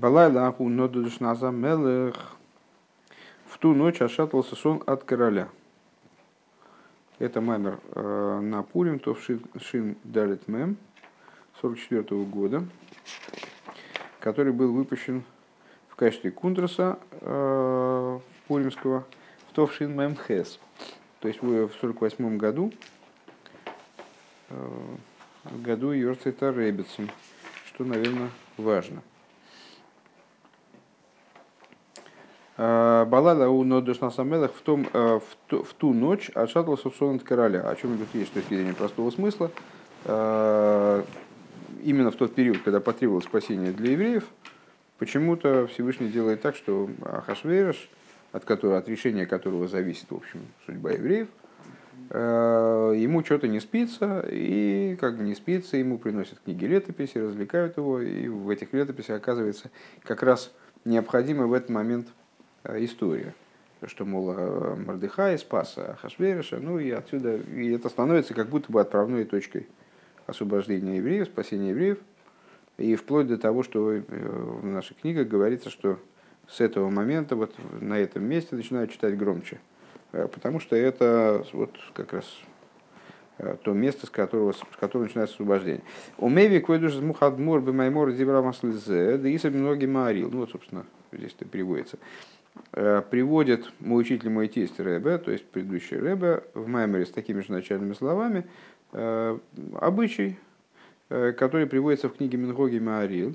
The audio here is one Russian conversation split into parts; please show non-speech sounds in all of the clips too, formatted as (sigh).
Балайла аху нодудушназа мелех. В ту ночь ошатался сон от короля. Это маймер э, на Пурим, то в Шин, шин Далит Мем 44 -го года, который был выпущен в качестве кундраса э, Пуримского в Товшин Мем Хес. То есть в 48 году, э, в году Йорцета Ребетсом, что, наверное, важно. Балада у Нодыш Насамелах в, том, э, в, ту, в ту ночь отшатывался в сон от короля. О чем идет речь с точки зрения простого смысла. Э, именно в тот период, когда потребовалось спасение для евреев, почему-то Всевышний делает так, что Ахашвейраш, от, которого, от решения которого зависит в общем, судьба евреев, э, ему что-то не спится, и как не спится, ему приносят книги летописи, развлекают его, и в этих летописях оказывается как раз необходимо в этот момент – Э, история, что, мол, э, Мордыхай спас Хашвериша, ну и отсюда, и это становится как будто бы отправной точкой освобождения евреев, спасения евреев, и вплоть до того, что э, в наших книгах говорится, что с этого момента вот на этом месте начинают читать громче, потому что это вот как раз то место, с которого, с которого начинается освобождение. У Меви койдуш мухадмур бы маймор дивра маслизе, да и многие маорил. Ну вот, собственно, здесь это переводится. Э, приводит мой учитель, мой тесть Рэбе, то есть предыдущий Рэбе, в Маймере с такими же начальными словами, э, обычай, э, который приводится в книге Мингоги Маарил,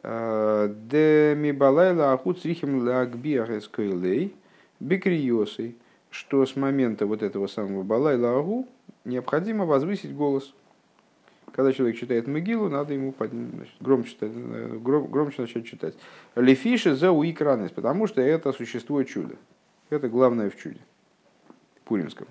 де мибалайла ахут срихим лагбиахескойлей бекриосой, что с момента вот этого самого балайла агу необходимо возвысить голос – когда человек читает Могилу, надо ему значит, громче, э, гром, громче начать читать. Лефиши за уикранес, потому что это существует чудо. Это главное в чуде. Пуримском.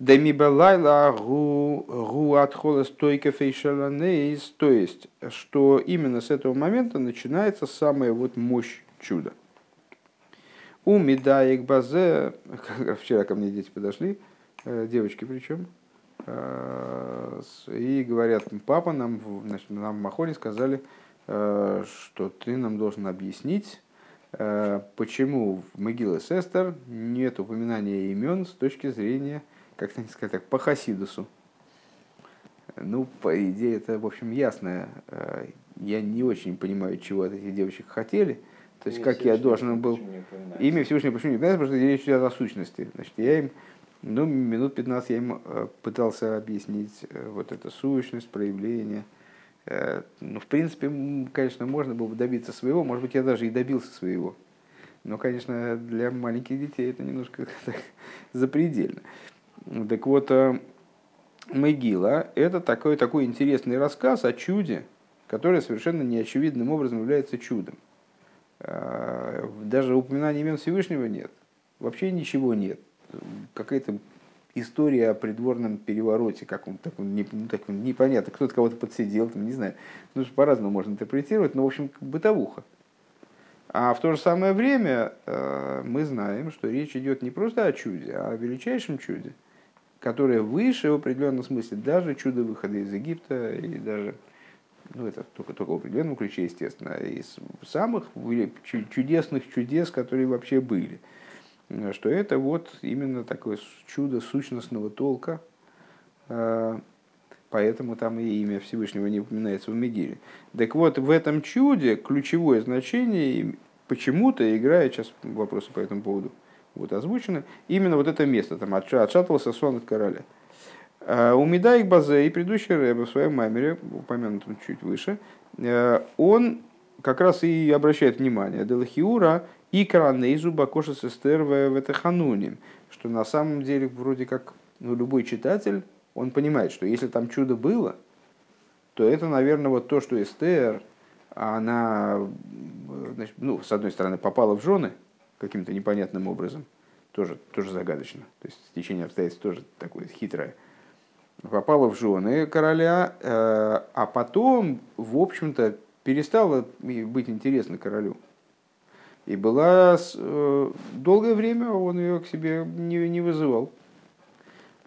Демибалайла гу отхола стойка фейшаланейс, то есть, что именно с этого момента начинается самая вот мощь чуда. У Медаек Базе, (laughs) вчера ко мне дети подошли, э, девочки причем, и говорят, папа, нам, значит, нам в Махоре сказали, э, что ты нам должен объяснить, э, почему в Могиле Сестер нет упоминания имен с точки зрения, как сказать так, по Хасидусу. Ну, по идее, это, в общем, ясно. Я не очень понимаю, чего от этих девочек хотели. То есть, как я должен был... Имя Всевышнего почему не упоминается, потому что речь идет о сущности. Значит, я им ну, минут 15 я им э, пытался объяснить э, вот эту сущность, проявление. Э, ну, в принципе, конечно, можно было бы добиться своего, может быть, я даже и добился своего. Но, конечно, для маленьких детей это немножко (laughs) запредельно. Так вот, Могила – это такой, такой интересный рассказ о чуде, которое совершенно неочевидным образом является чудом. Даже упоминания имен Всевышнего нет. Вообще ничего нет какая-то история о придворном перевороте, как он, так, не, ну, так непонятно, кто-то кого-то подсидел, там, не знаю, ну, по-разному можно интерпретировать, но, в общем, бытовуха. А в то же самое время э, мы знаем, что речь идет не просто о чуде, а о величайшем чуде, которое выше в определенном смысле даже чудо выхода из Египта и даже, ну это только, только в определенном ключе, естественно, из самых чудесных чудес, которые вообще были – что это вот именно такое чудо сущностного толка, а, поэтому там и имя Всевышнего не упоминается в Мегире. Так вот, в этом чуде ключевое значение почему-то играет, сейчас вопросы по этому поводу вот озвучены, именно вот это место, там отшатывался сон от короля. А, у Медаик Базе и предыдущий Рэбе в своем маймере, упомянутом чуть выше, он как раз и обращает внимание, Делахиура и кранейзу бакоша сестер в хануним, что на самом деле вроде как ну, любой читатель, он понимает, что если там чудо было, то это, наверное, вот то, что Эстер, она, значит, ну, с одной стороны, попала в жены каким-то непонятным образом, тоже, тоже загадочно, то есть течение обстоятельств тоже такое хитрое, попала в жены короля, э, а потом, в общем-то, перестала быть интересна королю. И была э, долгое время он ее к себе не, не вызывал.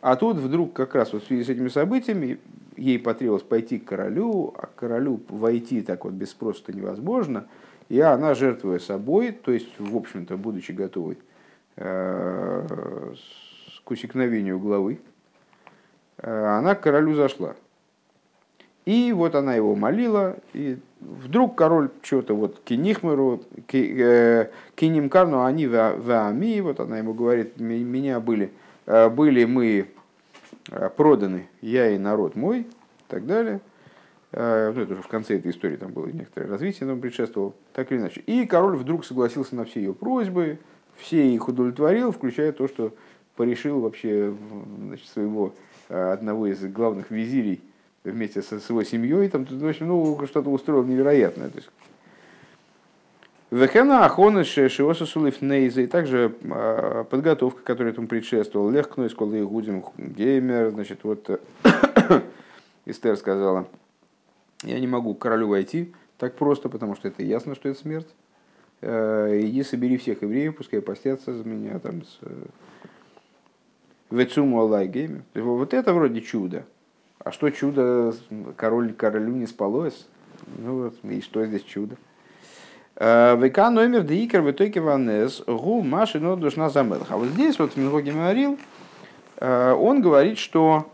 А тут вдруг как раз вот в связи с этими событиями ей потребовалось пойти к королю, а к королю войти так вот без спроса невозможно, и она, жертвуя собой, то есть, в общем-то, будучи готовой э, к усекновению главы, э, она к королю зашла. И вот она его молила, и вдруг король что-то вот кинихмеру, кинимкарну, они в ами, вот она ему говорит, меня были, были мы проданы, я и народ мой, и так далее. Ну, это уже в конце этой истории там было некоторое развитие, нам предшествовало, так или иначе. И король вдруг согласился на все ее просьбы, все их удовлетворил, включая то, что порешил вообще значит, своего одного из главных визирей вместе со своей семьей, там, в общем, ну, что-то устроил невероятное. То есть, Вехена Ахона Шиоса Сулиф Нейза, и также а, подготовка, которая этому предшествовала, легко из колы Гудим Геймер, значит, вот (coughs) Эстер сказала, я не могу к королю войти так просто, потому что это ясно, что это смерть. Э, иди собери всех евреев, пускай постятся за меня там с э, Вецуму Аллай Геймер. Вот это вроде чудо. А что чудо, король королю не спалось? Ну вот, и что здесь чудо? Э, ВК номер Дикер в итоге Ванес Гу Маши но душна замелах. А вот здесь вот в Мингоге говорил, э, он говорит, что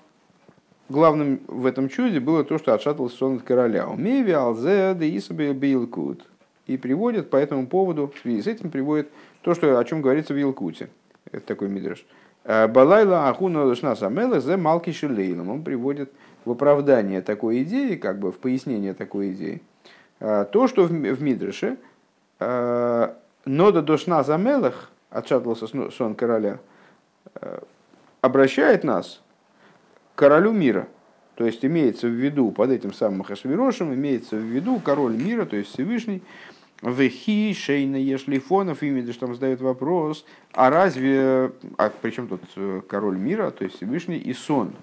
главным в этом чуде было то, что отшатывался сон от короля. Умеви алзе де исабе билкут. И приводит по этому поводу, в связи с этим приводит то, что, о чем говорится в Илкуте. Это такой мидраш. «Э, Балайла ахуна лышна самела зе малки шилейлом. Он приводит в оправдание такой идеи, как бы в пояснение такой идеи. То, что в Мидреше Э, Нода дошна замелах, отшатывался сон короля, э, обращает нас к королю мира. То есть имеется в виду под этим самым Хашвирошем, имеется в виду король мира, то есть Всевышний, Вехи, Шейна, Ешлифонов, именно там задает вопрос, а разве, а причем тут э, король мира, то есть Всевышний и сон?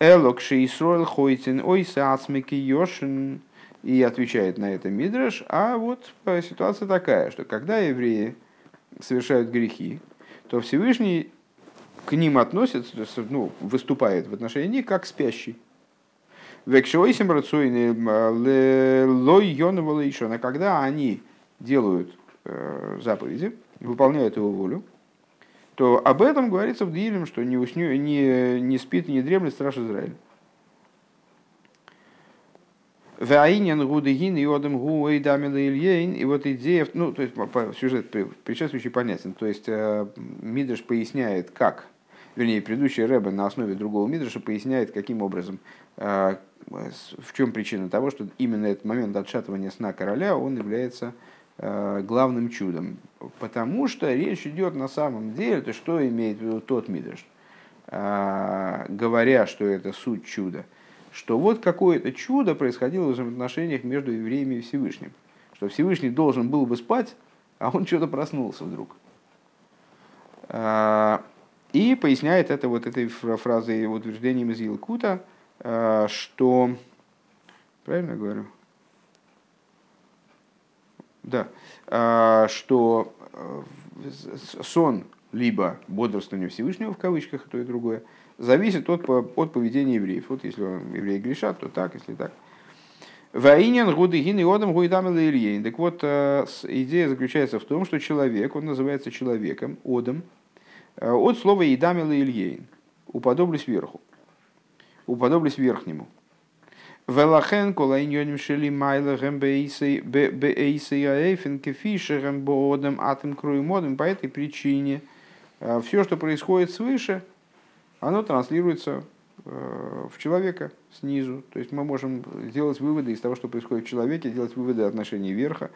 Элок Шейсройл Хойтин, ой, Сацмики Йошин, и отвечает на это Мидраш, а вот ситуация такая, что когда евреи совершают грехи, то Всевышний к ним относится, ну, выступает в отношении них как спящий. Векшойсим рацуины лой еще, а когда они делают э, заповеди, выполняют его волю, то об этом говорится в Дилем, что не, усню, не, не спит и не дремлет страж Израиля. Ваинен гудегин и одам гу ильейн. И вот идея, ну, то есть сюжет предшествующий понятен. То есть э, Мидрш поясняет, как, вернее, предыдущий Рэбе на основе другого Мидраша поясняет, каким образом, э, в чем причина того, что именно этот момент отшатывания сна короля, он является э, главным чудом. Потому что речь идет на самом деле, то что имеет в виду тот Мидрш, говоря, что это суть чуда – что вот какое-то чудо происходило в взаимоотношениях между евреями и Всевышним. Что Всевышний должен был бы спать, а он что-то проснулся вдруг. И поясняет это вот этой фразой, утверждением из Елкута, а, что... Правильно говорю? Да. А, что э, сон либо бодрствование Всевышнего в кавычках, то и другое, зависит от, от поведения евреев. Вот если евреи грешат, то так, если так. Ваинен гудыгин и одам гуидам Так вот, э, идея заключается в том, что человек, он называется человеком, одом, э, от слова идам или уподоблюсь верху, уподоблюсь верхнему. Велахен колайньоним шели майлахем бейсей аэйфен кефишерем боодам атом круемодом. По этой причине э, все, что происходит свыше, оно транслируется э, в человека снизу. То есть мы можем сделать выводы из того, что происходит в человеке, делать выводы отношений верха,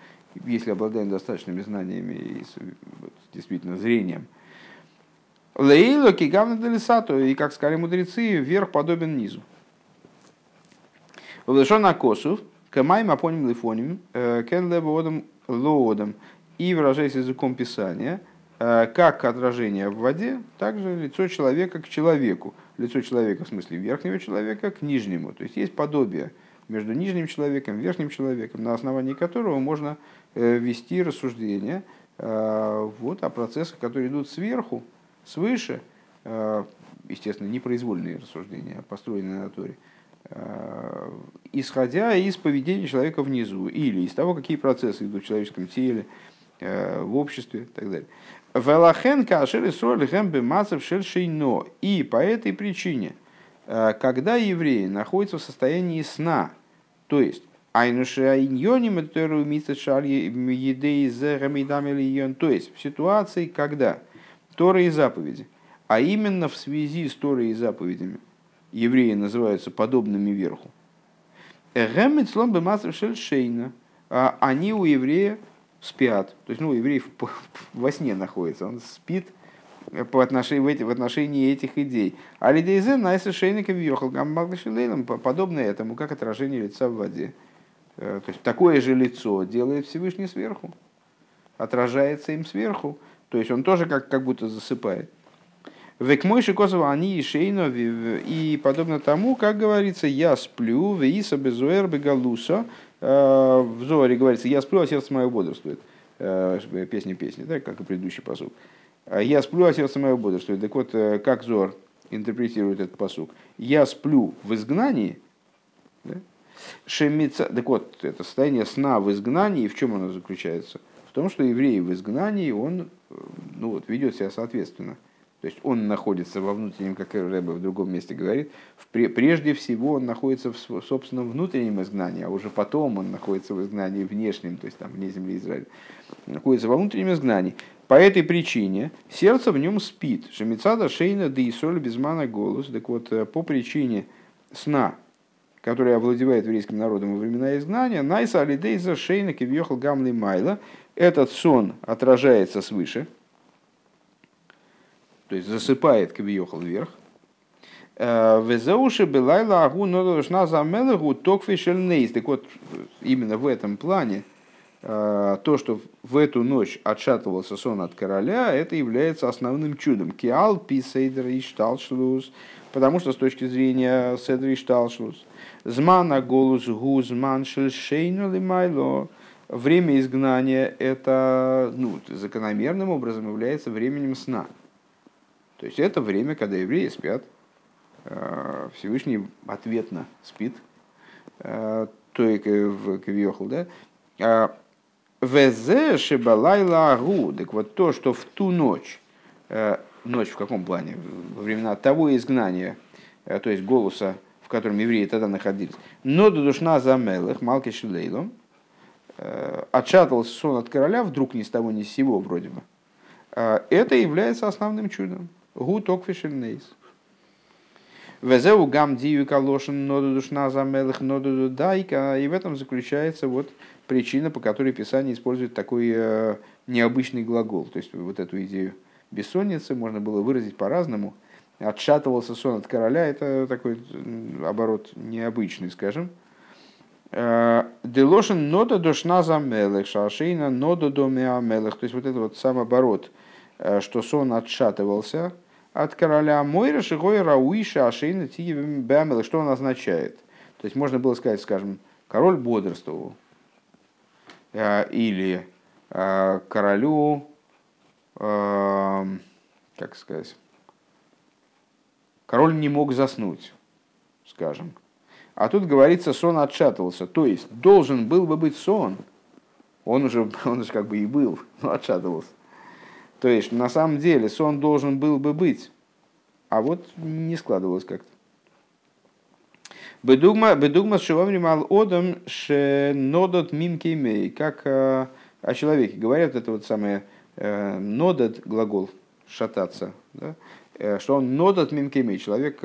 если обладаем достаточными знаниями и действительно зрением. Лейло кигавна делисато, и как сказали мудрецы, верх подобен низу. Влешон акосов, камайм апоним лифоним, э, кен лебоодом лоодом. И выражаясь языком писания – Э, как отражение в воде, также лицо человека к человеку. Лицо человека в смысле верхнего человека к нижнему. То есть есть подобие между нижним человеком и верхним человеком, на основании которого можно э, вести рассуждения вот, о процессах, которые идут сверху, свыше, естественно, непроизвольные рассуждения, построенные на Торе, исходя из поведения человека внизу или из того, какие процессы идут в человеческом теле, в обществе и так далее. Велахен кашер шельшейно. И по этой причине, когда евреи находятся в состоянии сна, то есть то есть в ситуации, когда Торы и заповеди, а именно в связи с Торой и заповедями, евреи называются подобными верху. А они у еврея спят. То есть, ну, еврей (laughs) во сне находится, он спит по отношению, в, отношении этих идей. А лидейзе найса шейников ехал гаммагдашилейлом, подобное этому, как отражение лица в воде. Э, то есть такое же лицо делает Всевышний сверху, отражается им сверху, то есть он тоже как, как будто засыпает. Век мой шикосова они и шейно, и подобно тому, как говорится, я сплю, веиса безуэр бегалуса, э, в Зоре говорится, я сплю, а сердце мое бодрствует. Э, песня песни, да, как и предыдущий посуд. Я сплю, а сердце мое бодрствует. Так вот, как Зор интерпретирует этот посуд? Я сплю в изгнании, да? Шемица, так вот, это состояние сна в изгнании, в чем оно заключается? Том, что еврей в изгнании, он э, ну вот, ведет себя соответственно. То есть он находится во внутреннем, как Рэбе в другом месте говорит, в, прежде всего он находится в собственном внутреннем изгнании, а уже потом он находится в изгнании внешнем, то есть там вне земли Израиля. Находится во внутреннем изгнании. По этой причине сердце в нем спит. Шемицада шейна да и соль безмана голос. Так вот, э, по причине сна, который овладевает еврейским народом во времена изгнания, Найса Алидейза Шейна Кивьехал Гамли Майла, этот сон отражается свыше, то есть засыпает Кивьехал вверх, э, Везеуши Белайла Агу Нодошна Замелегу Токфишельнейс. Так вот, именно в этом плане э, то, что в эту ночь отшатывался сон от короля, это является основным чудом. Киал писейдер и шталшлус, потому что с точки зрения седра и шталшлус, Змана голос гузман шельшейну лимайло. Время изгнания это ну, закономерным образом является временем сна. То есть это время, когда евреи спят. Э, Всевышний ответно спит. Э, то и в Кавиохал, да? А, Везе шибалайла агу. Так вот то, что в ту ночь, э, ночь в каком плане? Во времена того изгнания, то есть голоса в котором евреи тогда находились. Но душна за мелых, малки шилейлом, отшатывался сон от короля, вдруг ни с того ни с сего вроде бы. Э, это является основным чудом. Гу токфишельнейс. Везеу гам дию калошин ноду душна за мелых ноду. И в этом заключается вот причина, по которой Писание использует такой э, необычный глагол. То есть вот эту идею бессонницы можно было выразить по-разному – отшатывался сон от короля, это такой оборот необычный, скажем. Э, Делошин нода дошна за мелех, шашейна нода доме мелех. То есть вот это вот сам оборот, э, что сон отшатывался от короля. Мой расшигой рауиша ашейна тиги бямелех. Что он означает? То есть можно было сказать, скажем, король бодрствовал. Э, или королю, как сказать, король не мог заснуть, скажем. А тут говорится, сон отшатывался. То есть должен был бы быть сон. Он уже, (laughs) он уже как бы и был, (laughs) но отшатывался. То есть на самом деле сон должен был бы быть. А вот не складывалось как-то. Бедугма, бедугма шивамри мал одам ше нодот мимкеймей. Как э, о человеке говорят, это вот самое э, нодот глагол шататься. Да? Э, что он нодат мимкеми, человек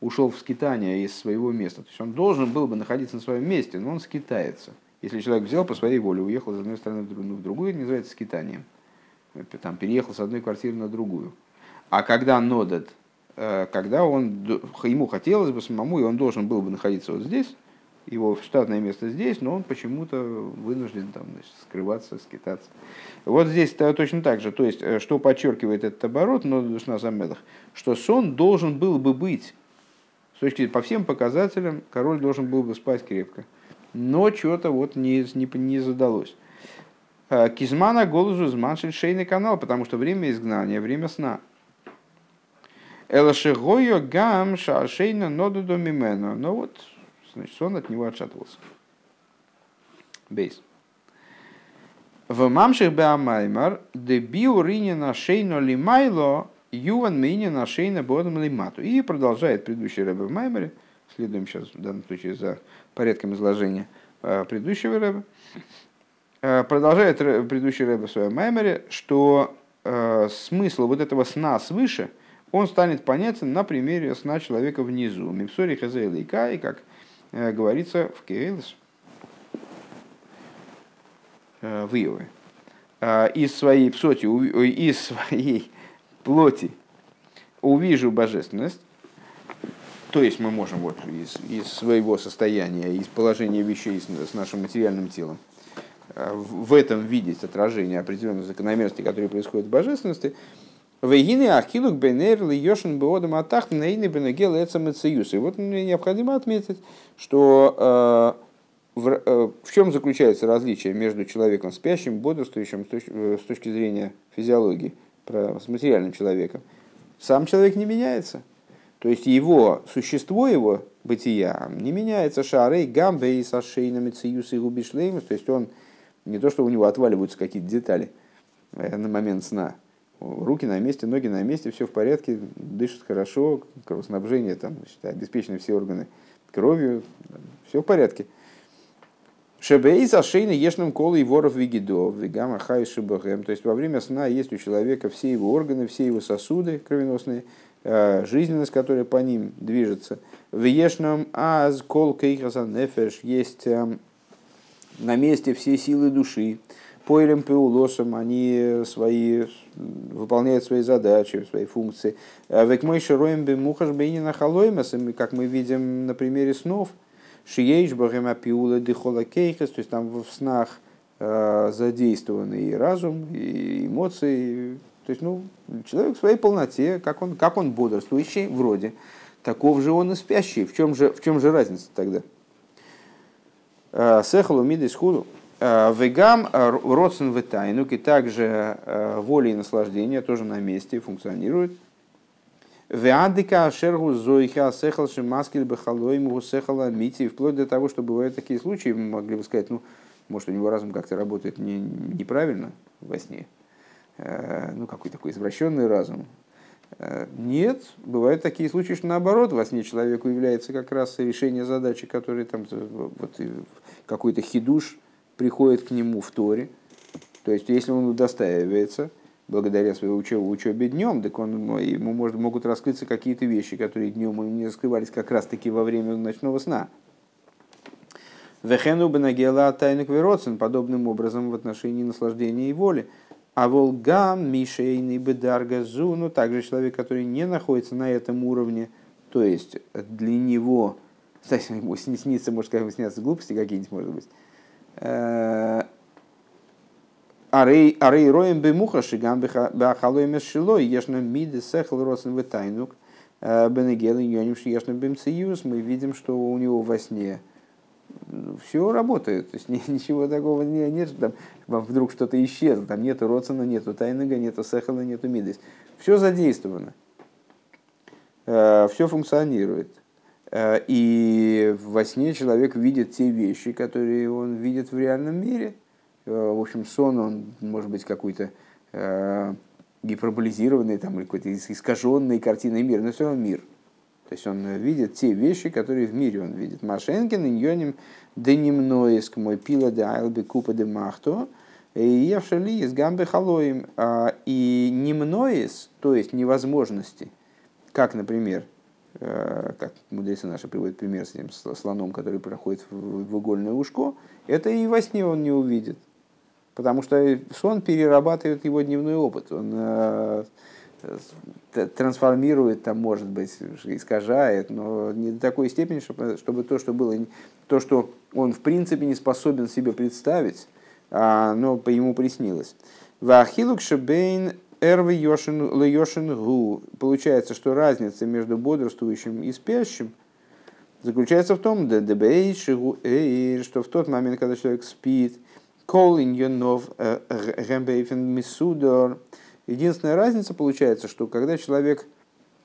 ушел в скитание из своего места. То есть он должен был бы находиться на своем месте, но он скитается. Если человек взял по своей воле, уехал из одной страны в другую, это называется скитанием. Там, переехал с одной квартиры на другую. А когда нодат, э, когда он, ему хотелось бы самому, и он должен был бы находиться вот здесь, его штатное место здесь, но он почему-то вынужден там, значит, скрываться, скитаться. Вот здесь -то точно так же. То есть, э, что подчеркивает этот оборот, но душна замедах, что сон должен был бы быть, с точки по всем показателям, король должен был бы спать крепко. Но что-то вот не, не, не задалось. Э, Кизмана голосу зманшин шейный канал, потому что время изгнания, время сна. Элашегойо гам шашейна ноду домимено. Но вот, значит, сон от него отшатывался. Бейс. В мамших беамаймар дебиу ринина шейно лимайло юван минина шейна бодом лимату. И продолжает предыдущий рэбе в Маймере, следуем сейчас в данном случае за порядком изложения э, предыдущего рэба, э, продолжает предыдущий рэбе в своем Маймере, что э, смысл вот этого сна свыше, он станет понятен на примере сна человека внизу. Мипсори хазейлайка, и как говорится в Кейлс, в Иове, из своей псоти, из своей плоти увижу божественность, то есть мы можем вот из, из своего состояния, из положения вещей с нашим материальным телом, э, в этом видеть отражение определенных закономерностей, которые происходят в божественности, Вегины ахилук бенер ли йошин беодам атахт нейны бенегел эцам И вот мне необходимо отметить, что в, э, в чем заключается различие между человеком спящим, бодрствующим с точки, э, с точки зрения физиологии, про, с материальным человеком? Сам человек не меняется. То есть его существо, его бытия не меняется. Шарей, гамбей, сашейнами, циюс и губишлеймус. То есть он не то, что у него отваливаются какие-то детали э, на момент сна. Руки на месте, ноги на месте, все в порядке, дышит хорошо, кровоснабжение, там, значит, обеспечены все органы кровью, все в порядке. Шебейз ашейна ешным колой воров вигидо, вигама хай шибахем. То есть во время сна есть у человека все его органы, все его сосуды кровеносные, э, жизненность, которая по ним движется. В ешном аз кол кейхаса нефеш есть эм, на месте все силы души. Поэлем пеулосом они свои, выполняют свои задачи, свои функции. Э, Век мой широем бы мухаш бейнина халоймасами, как мы видим на примере снов – Шиеиш Бахема Пиула Дихола Кейхес, то есть там в снах э, задействованы и разум, и эмоции. То есть, ну, человек в своей полноте, как он, как он бодрствующий, вроде, таков же он и спящий. В чем же, в чем же разница тогда? Э, Сехалу мидис худу. Э, вегам родсен ветайнук, и также воля и наслаждение тоже на месте функционируют. Веадика шергу зоиха сехал шимаскель бахалой му сехала мити. Вплоть до того, что бывают такие случаи, мы могли бы сказать, ну, может, у него разум как-то работает не, неправильно во сне. Э, ну, какой такой извращенный разум. Э, нет, бывают такие случаи, что наоборот, во сне человеку является как раз решение задачи, которые там вот, какой-то хидуш приходит к нему в Торе. То есть, если он удостаивается, благодаря своей учебе, учебе днем, так он, ему может, могут раскрыться какие-то вещи, которые днем не раскрывались как раз-таки во время ночного сна. Вехену бенагела тайник вероцин, подобным образом в отношении наслаждения и воли. А волгам мишейный бедарга зуну, также человек, который не находится на этом уровне, то есть для него, (laughs) кстати, ему снится, может, снятся глупости какие-нибудь, может быть, э, Арей роем бемуха шигам бахалой шилой ешна миды сехл росен витайнук э, бенегел иньоним шиешна бемциюс. Мы видим, что у него во сне все работает. То есть (laughs) ничего такого не, нет, там вдруг что-то исчезло. Там нету родсона, нету тайнага, нету сехала, нету мидис. Все задействовано. Э, все функционирует. Э, и во сне человек видит те вещи, которые он видит в реальном мире – в общем, сон, он может быть какой-то э, гиперболизированный там, или какой-то искаженный картиной мира, но все равно мир. То есть он видит те вещи, которые в мире он видит. Машенкин, иньоним, денемноиск, мой пила де айлби купа де махто, и евшали из гамбы халоим. А, и немноис, то есть невозможности, как, например, э, как мудрецы наши приводят пример с этим слоном, который проходит в игольное ушко, это и во сне он не увидит. Потому что сон перерабатывает его дневной опыт. Он э, трансформирует, там, может быть, искажает, но не до такой степени, чтобы, чтобы то, что было, то, что он в принципе не способен себе представить, а оно по ему приснилось. Вахилук шебейн эрвы йошин гу. Получается, что разница между бодрствующим и спящим заключается в том, что в тот момент, когда человек спит, Кол иньонов гембейфен мисудор. Единственная разница получается, что когда человек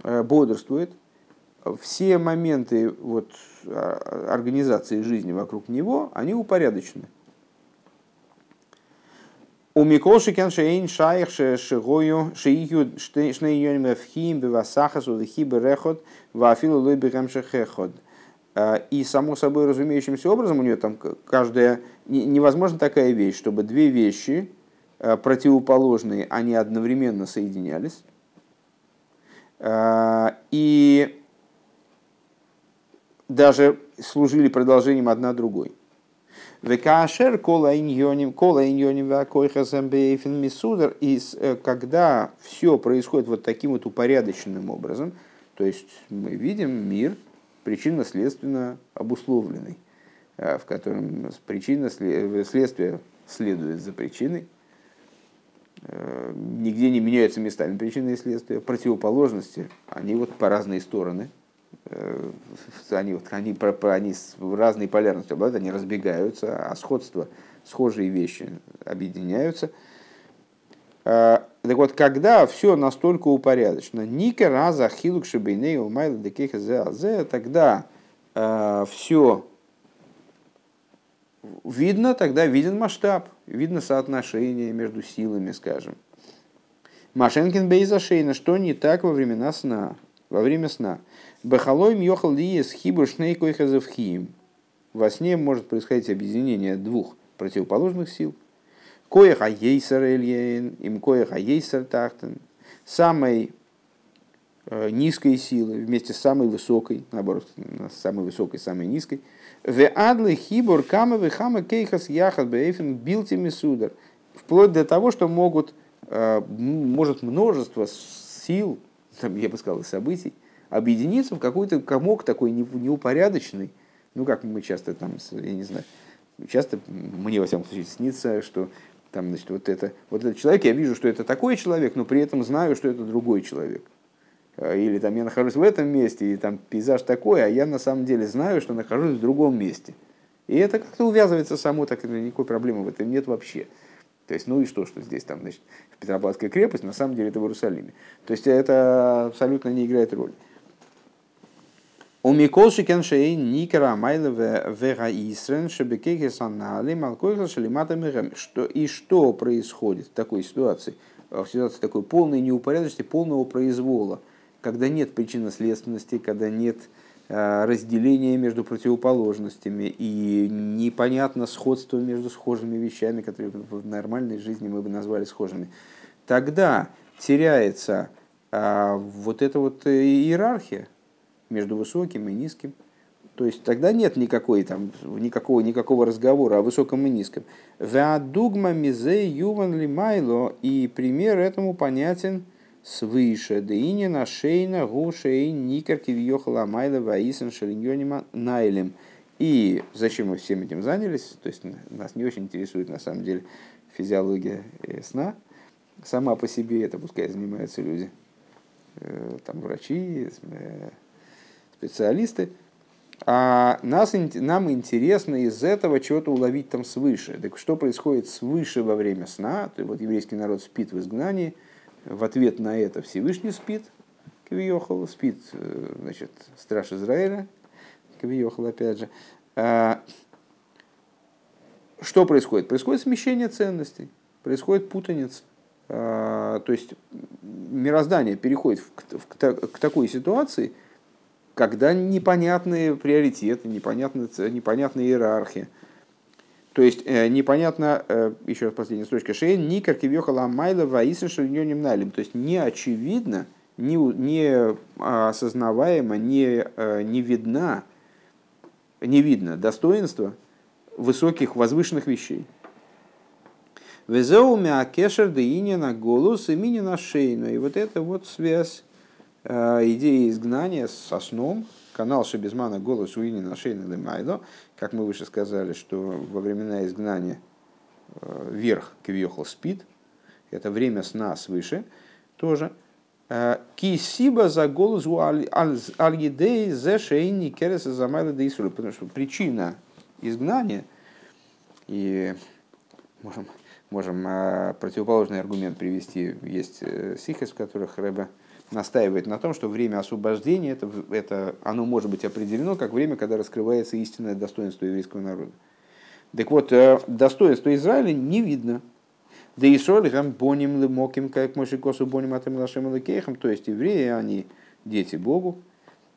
бодрствует, все моменты вот, организации жизни вокруг него, они упорядочены. У Миколши кен шейн шайх шигою шиихю шнеййоним эфхим бевасахасу вихи берехот вафилу лой бегам шехехот. И само собой разумеющимся образом у нее там каждая... Невозможно такая вещь, чтобы две вещи э, противоположные, они одновременно соединялись. Э, и даже служили продолжением одна другой. Векашер кола иньоним кола. И э, когда все происходит вот таким вот упорядоченным образом, то есть мы видим мир причинно-следственно обусловленный, в котором причина, следствие следует за причиной, э, нигде не меняются местами причины и следствия, противоположности, они вот по разные стороны – Э, они, вот, они, они с разной полярностью обладают, они разбегаются, а сходство, схожие вещи объединяются. Э, так вот, когда все настолько упорядочено, ника раза хилук шибейней умайла декеха зе, тогда э, все видно, тогда виден масштаб, видно соотношение между силами, скажем. Машенкин Бейза Шейна, что не так во времена сна, во время сна. Бахалой мьохал лиес хибур шнейкой хазавхиим. Во сне может происходить объединение двух противоположных сил. Коях аейсар эльен, им коях аейсар тахтен. Самой э, низкой силы вместе с самой высокой, наоборот, с самой высокой, самой низкой. В адлы хибур камы хама кейхас яхат бейфен билтими судар. Вплоть до того, что могут, э, может множество сил, там, я бы сказал, событий, объединиться в какой-то комок такой неупорядоченный. Ну, как мы часто там, я не знаю, часто мне, во всяком случае, снится, что там, значит, вот, это, вот этот человек, я вижу, что это такой человек, но при этом знаю, что это другой человек. А, или там я нахожусь в этом месте, и там пейзаж такой, а я на самом деле знаю, что нахожусь в другом месте. И это как-то увязывается само, так никакой проблемы в этом нет вообще. То есть, ну и что, что здесь там, значит, Петропавловская крепость, на самом деле это в Иерусалиме. То есть это абсолютно не играет роли. У Миколши Кеншей Никера Майлова Вега Исрен Шебекеки Санали Малкойха Шалимата Что И что происходит в такой ситуации? В ситуации такой полной неупорядочности, полного произвола, когда нет причинно-следственности, когда нет э, разделения между противоположностями и непонятно сходство между схожими вещами, которые в нормальной жизни мы бы назвали схожими, тогда теряется а, вот эта вот э, иерархия, между высоким и низким. То есть тогда нет никакой, там, никакого, никакого разговора о высоком и низком. Веадугма мизе юван лимайло. И пример этому понятен свыше. Деине на шейна гушей никер кивьехала майла ваисен шалиньонима найлем. И зачем мы всем этим занялись? То есть нас не очень интересует на самом деле физиология сна. Сама по себе это пускай занимаются люди, э, там врачи, э, специалисты, а нас, нам интересно из этого чего-то уловить там свыше. Так что происходит свыше во время сна? То есть, вот еврейский народ спит в изгнании, в ответ на это Всевышний спит, Кавиохал, спит, э, значит, страж Израиля, Кавиохал опять же. А, что происходит? Происходит смещение ценностей, происходит путаница. А, то есть мироздание переходит к, к такой ситуации, когда непонятные приоритеты, непонятная, непонятная иерархия. То есть э, непонятно, э, еще раз последняя строчка, шейн, ни каркивьехала майла ваисен шельнёним налим. То есть не очевидно, не, не осознаваемо, не, э, не видна, не видно достоинства высоких, возвышенных вещей. Везеу мякешер на голос и на шейну. И вот это вот связь Э, идея изгнания со сном, канал Шебезмана голос Уини на шейна Лемайдо, как мы выше сказали, что во времена изгнания э, верх Квиохал спит, это время сна свыше тоже. Э, Кисиба за голос у Аль-Едей зе шейни кереса замайла дейсуля, потому что причина изгнания, и можем, можем противоположный аргумент привести, есть сихес, в которых Рэбе настаивает на том, что время освобождения, это, это, оно может быть определено как время, когда раскрывается истинное достоинство еврейского народа. Так вот, э, достоинство Израиля не видно. Да и сорихам боним лымоким, как мошикосу боним атам лашем то есть евреи, они дети Богу,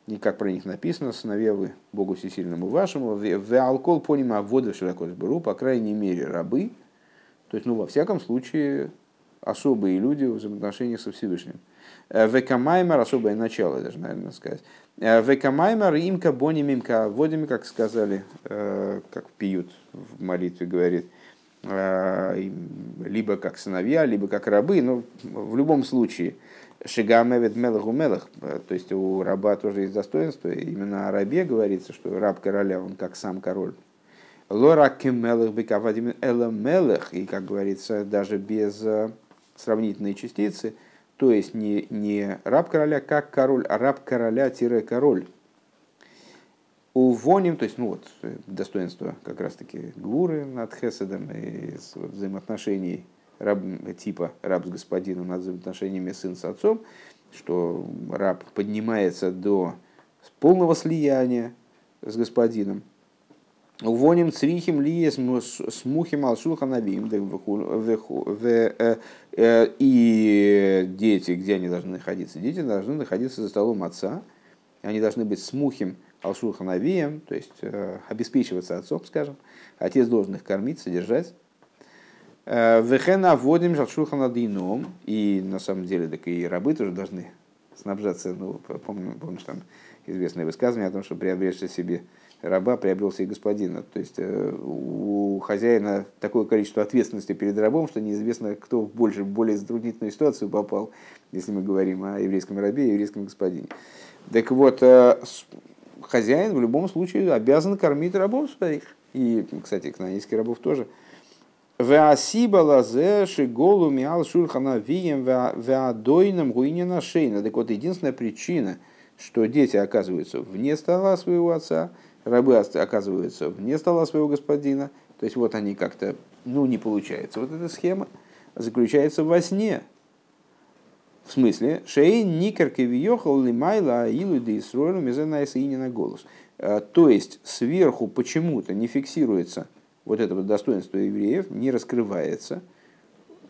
и как про них написано, сыновья вы Богу всесильному вашему, в алкол понима воды широко сберу, по крайней мере, рабы, то есть, ну, во всяком случае, особые люди в взаимоотношениях со Всевышним. Э, Векамаймер, особое начало даже, наверное, сказать. Э, Векамаймер, имка, боним, имка, водими, как сказали, э, как пьют в молитве, говорит, либо как сыновья, либо как рабы, но в любом случае, Шигамевет Мелаху Мелах, то есть у раба тоже есть достоинство, именно о рабе говорится, что раб короля, он как сам король. Лора Кемелах Бекавадим Эла Мелах, и, как говорится, даже без сравнительные частицы, то есть не, не раб короля как король, а раб короля-король. Увоним, то есть, ну вот, достоинство как раз-таки гуры над Хеседом и взаимоотношений раб, типа раб с господином над взаимоотношениями сын с отцом, что раб поднимается до полного слияния с господином, Увоним црихим ли смухим алшулхан авим э, э, и дети, где они должны находиться? Дети должны находиться за столом отца, они должны быть смухим алшулхан авием, то есть э, обеспечиваться отцом, скажем. Отец должен их кормить, содержать. Вехена вводим жалшулхана дином, и на самом деле так и рабы тоже должны снабжаться, ну, помню, помнишь там известное высказывание о том, что приобретший себе раба приобрел себе господина. То есть э, у хозяина такое количество ответственности перед рабом, что неизвестно, кто в больше, более затруднительную ситуацию попал, если мы говорим о еврейском рабе и еврейском господине. Так вот, э, хозяин в любом случае обязан кормить рабов своих. И, кстати, канонийских рабов тоже. Веасиба лазе шиголу миал шульхана вием веадойном гуинина шейна. Так вот, единственная причина, что дети оказываются вне стола своего отца – рабы оказываются вне стола своего господина, то есть вот они как-то, ну не получается. Вот эта схема заключается во сне. В смысле, шейн никер кевиехал лимайла аилу де исроэлу мизенайса на голос. Э, то есть сверху почему-то не фиксируется вот это вот достоинство евреев, не раскрывается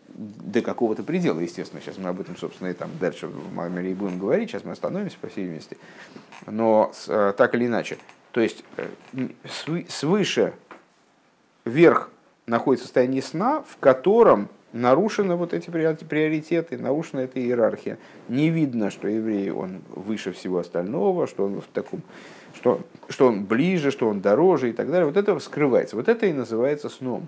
до какого-то предела, естественно. Сейчас мы об этом, собственно, и там дальше в Маймере будем говорить. Сейчас мы остановимся, по всей видимости. Но э, так или иначе, то есть э, свыше вверх находится состояние сна, в котором нарушены вот эти приоритеты, нарушена эта иерархия. Не видно, что еврей, он выше всего остального, что он в таком, что, что он ближе, что он дороже и так далее. Вот это скрывается. Вот это и называется сном.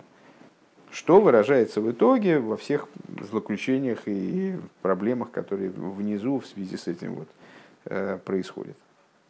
Что выражается в итоге во всех злоключениях и проблемах, которые внизу в связи с этим вот, э, происходят.